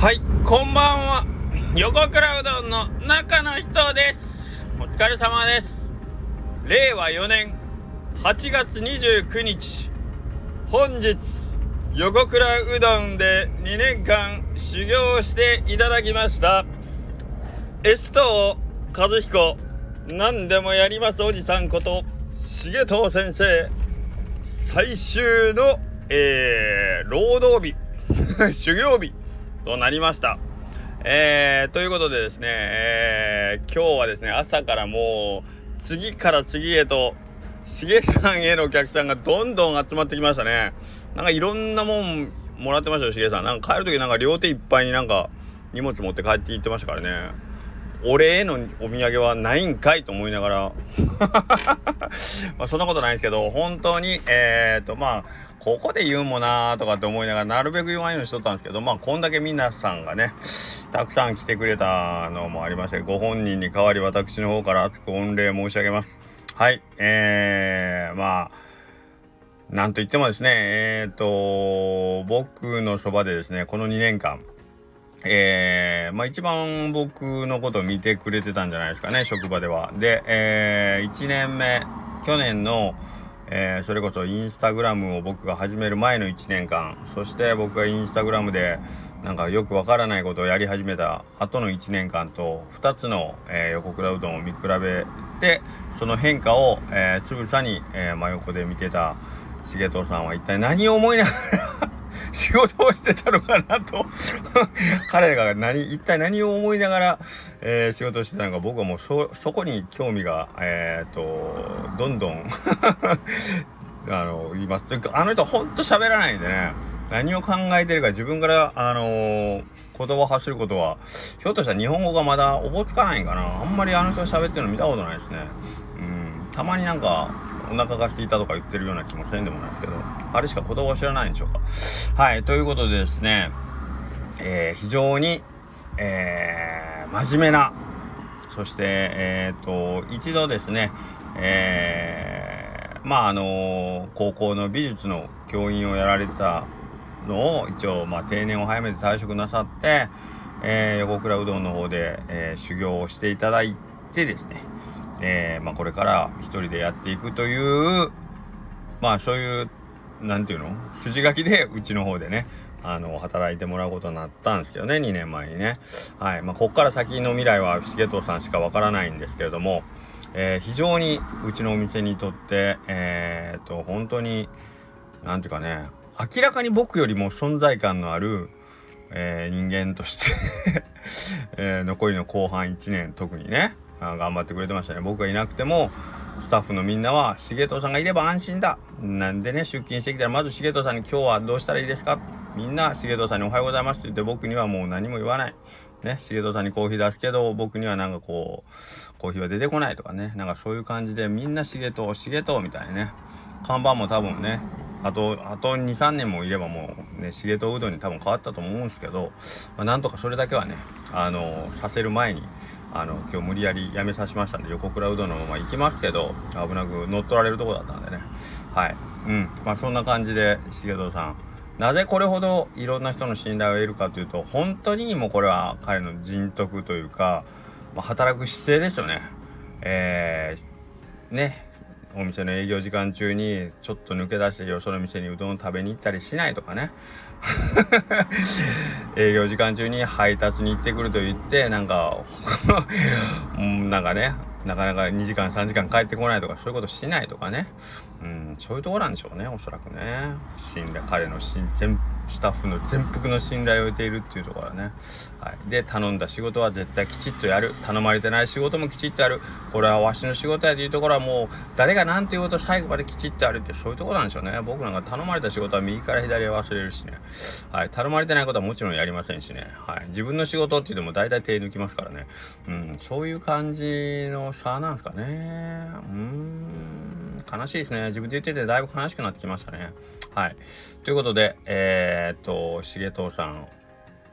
はいこんばんは。横倉うどんの中の人です。お疲れ様です。令和4年8月29日本日横倉うどんで2年間修行していただきました。エスト和彦何でもやりますおじさんこと重藤先生最終の、えー、労働日 修行日。となりました。えー、ということでですね、えー、今日はですね、朝からもう、次から次へと、しげさんへのお客さんがどんどん集まってきましたね。なんかいろんなもんもらってましたよ、しげさん。なんか帰る時なんか両手いっぱいになんか荷物持って帰って行ってましたからね。俺へのお土産はないんかいと思いながら まあそんなことないんですけど、本当に、えっ、と、まあ、ここで言うもなーとかって思いながら、なるべく言わんようにしとったんですけど、まあ、こんだけ皆さんがね、たくさん来てくれたのもありまして、ご本人に代わり私の方から熱く御礼申し上げます。はい、えー、まあ、なんと言ってもですね、えっ、ー、と、僕のそばでですね、この2年間、えー、まあ一番僕のことを見てくれてたんじゃないですかね、職場では。で、えー、1年目、去年の、えー、それこそインスタグラムを僕が始める前の1年間、そして僕がインスタグラムでなんかよくわからないことをやり始めた後の1年間と2つの、えー、横倉うどんを見比べて、その変化を、えー、つぶさに、え真横で見てた重藤さんは一体何を思いながら仕事をしてたのかなと 彼が何、一体何を思いながら、えー、仕事をしてたのか、僕はもうそ、そこに興味が、えっ、と、どんどん あの、言います。あの人ほんと喋らないんでね、何を考えてるか自分から、あのー、言葉を発することは、ひょっとしたら日本語がまだおぼつかないんかな。あんまりあの人が喋ってるの見たことないですね。うん、たまになんか、お腹が空いたとか言ってるような気もせんでもないですけど、あれしか言葉を知らないんでしょうか。はい、ということでですね、えー、非常に、えー、真面目な、そして、えっ、ー、と、一度ですね、えー、まあ、あの高校の美術の教員をやられたのを、一応、まあ、定年を早めて退職なさって、え、横倉うどんの方で、え、修行をしていただいてですね、えー、まあ、これから一人でやっていくという、まあそういう、なんていうの？筋書きでうちの方でね、あの、働いてもらうことになったんですけどね、2年前にね。はい。まあ、こっから先の未来は重藤さんしかわからないんですけれども、えー、非常にうちのお店にとって、えー、っと、本当に、なんていうかね、明らかに僕よりも存在感のある、えー、人間として え、残りの後半1年特にね、頑張ってくれてましたね。僕がいなくても、スタッフのみんなは、重藤さんがいれば安心だ。なんでね、出勤してきたら、まず重藤さんに今日はどうしたらいいですかみんな重藤さんにおはようございますって言って僕にはもう何も言わない。ね、重藤さんにコーヒー出すけど、僕にはなんかこう、コーヒーは出てこないとかね、なんかそういう感じでみんな重藤、重藤みたいなね、看板も多分ね、あと、あと2、3年もいればもうね、重藤うどんに多分変わったと思うんですけど、まあ、なんとかそれだけはね、あの、させる前に、あの今日無理やりやめさせましたんで横倉うどんのまま行きますけど危なく乗っ取られるとこだったんでね。はい。うん。まあそんな感じで重藤さん。なぜこれほどいろんな人の信頼を得るかというと本当にもうこれは彼の人徳というか、まあ、働く姿勢ですよね。えー、ね。お店の営業時間中にちょっと抜け出してよその店にうどんを食べに行ったりしないとかね。営業時間中に配達に行ってくると言ってなんか なんかねなかなか2時間3時間帰ってこないとかそういうことしないとかね。うんそういうとこなんでしょうねおそらくね。信頼彼の全スタッフの全幅の信頼を得ているっていうところはね、はい、で頼んだ仕事は絶対きちっとやる。頼まれてない仕事もきちっとやる。これはわしの仕事やというところはもう誰が何て言うこと最後まできちっとやるってそういうところなんでしょうね。僕なんか頼まれた仕事は右から左へ忘れるしね、はい、頼まれてないことはもちろんやりませんしね、はい、自分の仕事って言っても大体手抜きますからね、うん、そういう感じの差なんですかね。うん。悲しいですね。自分で言っててだいぶ悲しくなってきましたね。はい。ということでえー、っと重藤さん。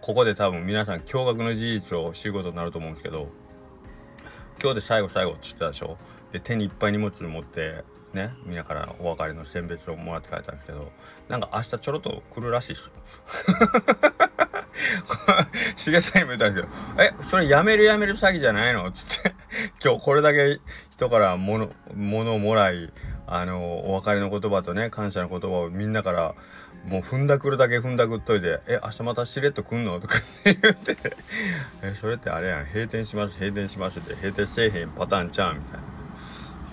ここで多分皆さん驚愕の事実を知ることになると思うんですけど今日で最後最後って言ってたでしょ？で手にいっぱい荷物持ってね皆からお別れの選別をもらって帰ったんですけどなんか明日ちょろっと来るらしいっすよ。しげさんにも言ったんですけど、え、それやめるやめる詐欺じゃないの？つって、今日これだけ人から物、物をもらい、あの、お別れの言葉とね、感謝の言葉をみんなから、もう踏んだくるだけ踏んだくっといて、え、明日またしれっと来んのとか 言って、え、それってあれやん、閉店します、閉店しますって、閉店せえへんパターンちゃうみたいな。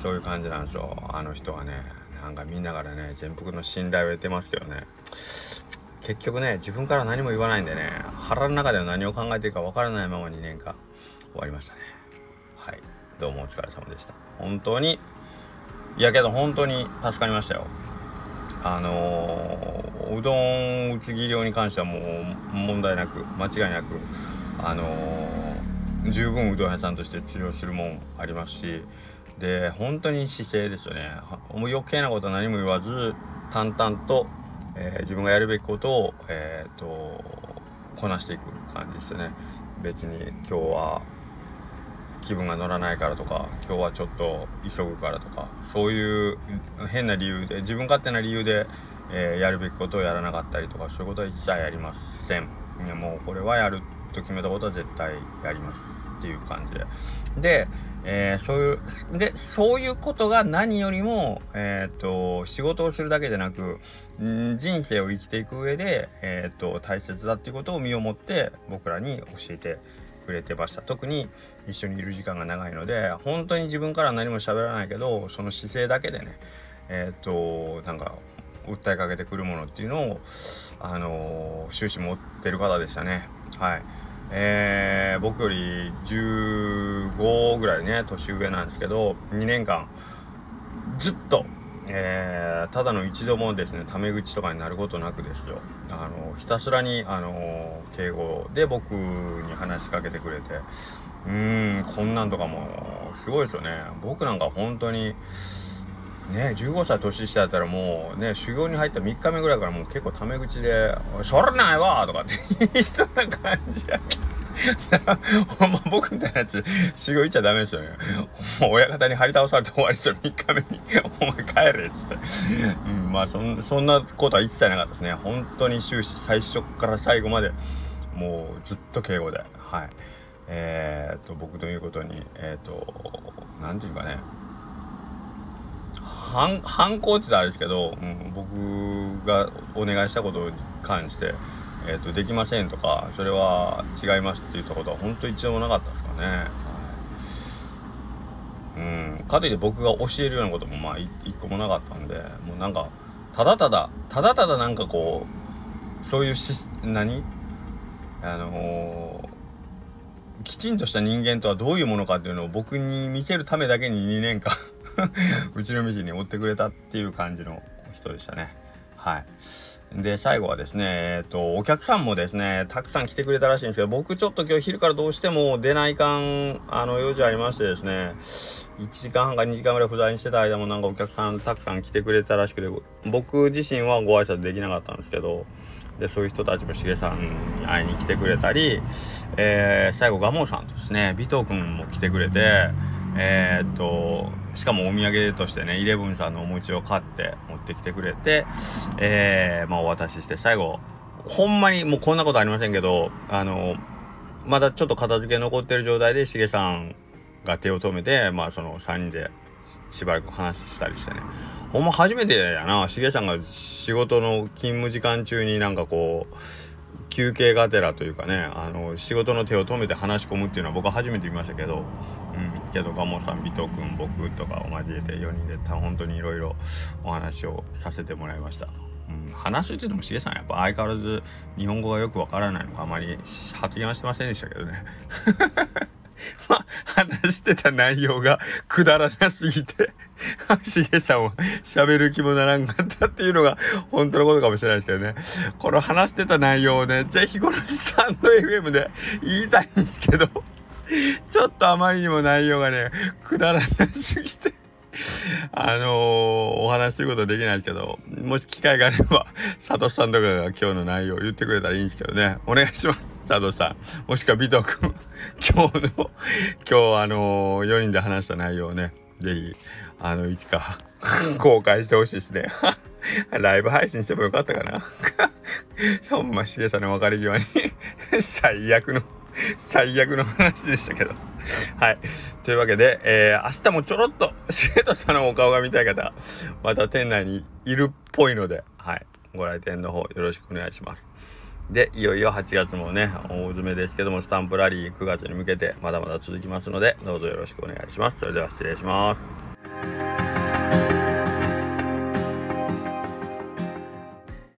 そういう感じなんですよ、あの人はね。なんかみんなからね、全幅の信頼を得てますけどね。結局ね、自分から何も言わないんでね、腹の中では何を考えてるかわからないまま2年間終わりましたね。はい。どうもお疲れ様でした。本当に、いやけど本当に助かりましたよ。あのー、うどん打つ技量に関してはもう問題なく間違いなくあのー、十分うどん屋さんとして治療するもんありますしで本当に姿勢ですよねもう余計なことは何も言わず淡々と、えー、自分がやるべきことを、えーと、こなしていく感じですよね別に今日は気分が乗らないからとか今日はちょっと急ぐからとかそういう変な理由で自分勝手な理由で、えー、やるべきことをやらなかったりとかそういうことは一切やりません。いやもうこれはやると決めたことは絶対やりますっていう感じで。で、えー、そういうでそういうことが何よりも、えーと、仕事をするだけじゃなく人生を生きていく上で、えーと大切だっていうことを身をもって僕らに教えてくれてました。特に一緒にいる時間が長いので本当に自分から何も喋らないけどその姿勢だけでねえー、っとなんか訴えかけてくるものっていうのをあのー、終始持ってる方でしたね。はい。えー、僕より15ぐらいね年上なんですけど2年間ずっとえー、ただの一度もですねタメ口とかになることなくですよ。あのひたすらにあの敬語で僕に話しかけてくれて。うーんこんなんとかもすごいですよね。僕なんか本当にね15歳年下やったらもうね修行に入った3日目ぐらいからもう結構タメ口で「それないわ!」とかって言いそうな感じやけど。ほんま僕みたいなやつ、修行行っちゃダメですよね。もう親方に張り倒されて終わりですよ、3日目に。お前帰れっつって。うん、まあそん、そんなことは一切なかったですね。本当に終始、最初から最後まで、もうずっと敬語で。はい。えー、っと、僕の言うことに、えー、っと、なんていうかね、反、反抗って言ったらあれですけど、うん、僕がお願いしたことに関して、えーと、できませんとかそれは違いますって言ったことは本当一度もなかったですかね。うんかといって僕が教えるようなこともまあ一個もなかったんでもうなんかただただただただなんかこうそういうし何？あのー、きちんとした人間とはどういうものかっていうのを僕に見せるためだけに2年間 うちの道に追ってくれたっていう感じの人でしたね。はい。で、最後はですね、えっ、と、お客さんもですね、たくさん来てくれたらしいんですけど、僕ちょっと今日昼からどうしても出ないかん、あの、用事ありましてですね、1時間半か2時間ぐらい不在にしてた間もなんかお客さんたくさん来てくれたらしくて、僕自身はご挨拶できなかったんですけど、で、そういう人たちもしげさんに会いに来てくれたり、えー、最後、ガモさんとですね、尾藤くんも来てくれて、えー、っと、しかもお土産としてね、イレブンさんのお餅を買って持ってきてくれて、えー、まあお渡しして最後、ほんまにもうこんなことありませんけど、あの、まだちょっと片付け残ってる状態でしげさんが手を止めて、まあその3人でしばらく話したりしてね。ほんま初めてやな、しげさんが仕事の勤務時間中になんかこう、休憩がてらというかね、あの、仕事の手を止めて話し込むっていうのは僕は初めて見ましたけど、うん、けどガモさん、尾藤君、僕とかを交えて4人で本当にいろいろお話をさせてもらいました。うん、話して言ってもしげさんやっぱ相変わらず日本語がよくわからないのかあまり発言はしてませんでしたけどね。まあ、話してた内容がくだらなすぎて しげさんは喋る気もならんかったっていうのが本当のことかもしれないですけどね。この話してた内容をね、ぜひこのスタンド FM で言いたいんですけど ちょっとあまりにも内容がね、くだらなすぎて あのー、お話することはできないですけど、もし機会があれば、佐藤さんとかが今日の内容を言ってくれたらいいんですけどね。お願いします。佐藤さん。もしくは尾藤君。今日の、今日あのー、4人で話した内容をね、ぜひ、あの、いつか公開してほしいですね。ライブ配信してもよかったかなほんま、しげさんの別れ際に最悪の最悪の話でしたけどはい。というわけで、えー、明日もちょろっと、しげとさんのお顔が見たい方、また店内にいるっぽいので、はい。ご来店の方よろしくお願いします。で、いよいよ8月もね、大詰めですけども、スタンプラリー9月に向けてまだまだ続きますので、どうぞよろしくお願いします。それでは失礼します。